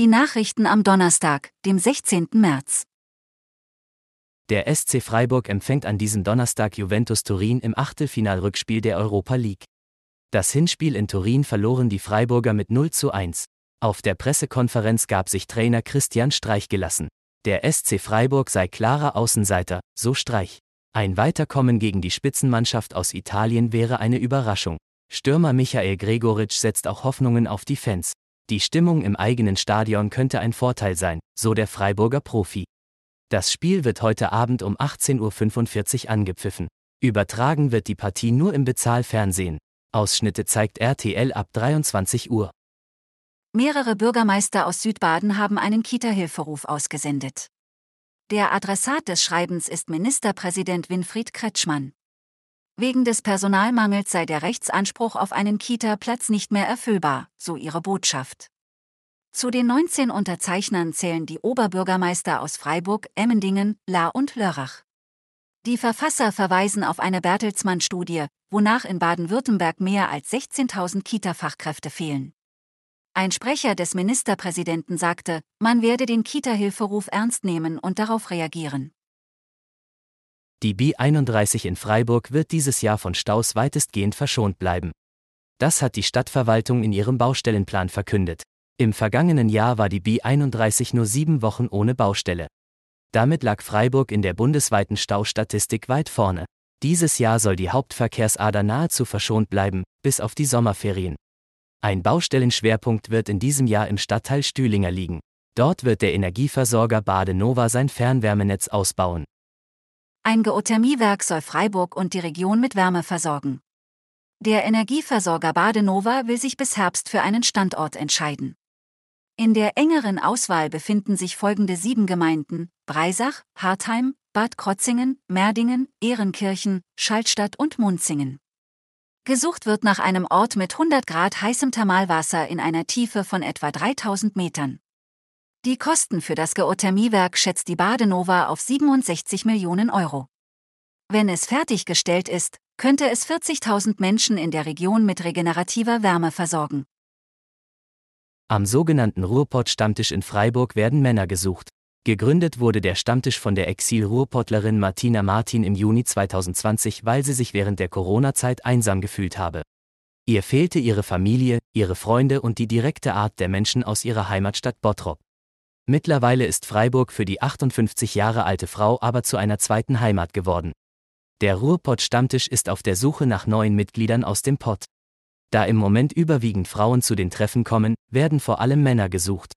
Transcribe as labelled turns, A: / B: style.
A: Die Nachrichten am Donnerstag, dem 16. März.
B: Der SC Freiburg empfängt an diesem Donnerstag Juventus Turin im Achtelfinalrückspiel der Europa League. Das Hinspiel in Turin verloren die Freiburger mit 0 zu 1. Auf der Pressekonferenz gab sich Trainer Christian Streich gelassen. Der SC Freiburg sei klarer Außenseiter, so Streich. Ein Weiterkommen gegen die Spitzenmannschaft aus Italien wäre eine Überraschung. Stürmer Michael Gregoritsch setzt auch Hoffnungen auf die Fans. Die Stimmung im eigenen Stadion könnte ein Vorteil sein, so der Freiburger Profi. Das Spiel wird heute Abend um 18.45 Uhr angepfiffen. Übertragen wird die Partie nur im Bezahlfernsehen. Ausschnitte zeigt RTL ab 23 Uhr.
A: Mehrere Bürgermeister aus Südbaden haben einen Kita-Hilferuf ausgesendet. Der Adressat des Schreibens ist Ministerpräsident Winfried Kretschmann. Wegen des Personalmangels sei der Rechtsanspruch auf einen Kita-Platz nicht mehr erfüllbar, so ihre Botschaft. Zu den 19 Unterzeichnern zählen die Oberbürgermeister aus Freiburg, Emmendingen, La und Lörrach. Die Verfasser verweisen auf eine Bertelsmann-Studie, wonach in Baden-Württemberg mehr als 16.000 Kita-Fachkräfte fehlen. Ein Sprecher des Ministerpräsidenten sagte, man werde den Kita-Hilferuf ernst nehmen und darauf reagieren.
B: Die B31 in Freiburg wird dieses Jahr von Staus weitestgehend verschont bleiben. Das hat die Stadtverwaltung in ihrem Baustellenplan verkündet. Im vergangenen Jahr war die B31 nur sieben Wochen ohne Baustelle. Damit lag Freiburg in der bundesweiten Staustatistik weit vorne. Dieses Jahr soll die Hauptverkehrsader nahezu verschont bleiben, bis auf die Sommerferien. Ein Baustellenschwerpunkt wird in diesem Jahr im Stadtteil Stühlinger liegen. Dort wird der Energieversorger Badenova sein Fernwärmenetz ausbauen.
A: Ein Geothermiewerk soll Freiburg und die Region mit Wärme versorgen. Der Energieversorger Badenova will sich bis Herbst für einen Standort entscheiden. In der engeren Auswahl befinden sich folgende sieben Gemeinden: Breisach, Hartheim, Bad Krotzingen, Merdingen, Ehrenkirchen, Schaltstadt und Munzingen. Gesucht wird nach einem Ort mit 100 Grad heißem Thermalwasser in einer Tiefe von etwa 3000 Metern. Die Kosten für das Geothermiewerk schätzt die Badenova auf 67 Millionen Euro. Wenn es fertiggestellt ist, könnte es 40.000 Menschen in der Region mit regenerativer Wärme versorgen.
B: Am sogenannten Ruhrpott-Stammtisch in Freiburg werden Männer gesucht. Gegründet wurde der Stammtisch von der Exil-Ruhrpottlerin Martina Martin im Juni 2020, weil sie sich während der Corona-Zeit einsam gefühlt habe. Ihr fehlte ihre Familie, ihre Freunde und die direkte Art der Menschen aus ihrer Heimatstadt Bottrop. Mittlerweile ist Freiburg für die 58 Jahre alte Frau aber zu einer zweiten Heimat geworden. Der Ruhrpott-Stammtisch ist auf der Suche nach neuen Mitgliedern aus dem Pott. Da im Moment überwiegend Frauen zu den Treffen kommen, werden vor allem Männer gesucht.